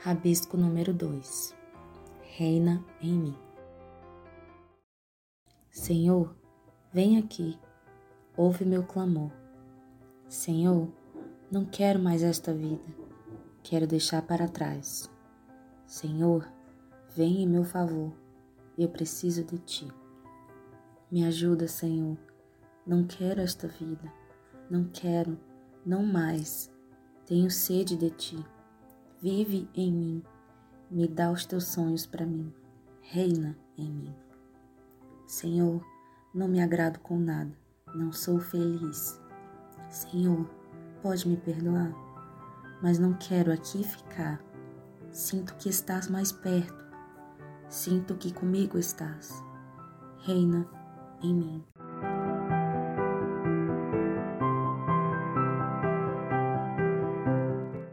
Rabisco número 2 Reina em mim. Senhor, vem aqui, ouve meu clamor. Senhor, não quero mais esta vida, quero deixar para trás. Senhor, vem em meu favor, eu preciso de ti. Me ajuda, Senhor, não quero esta vida, não quero, não mais, tenho sede de ti. Vive em mim, me dá os teus sonhos para mim, reina em mim. Senhor, não me agrado com nada, não sou feliz. Senhor, pode me perdoar, mas não quero aqui ficar. Sinto que estás mais perto, sinto que comigo estás. Reina em mim.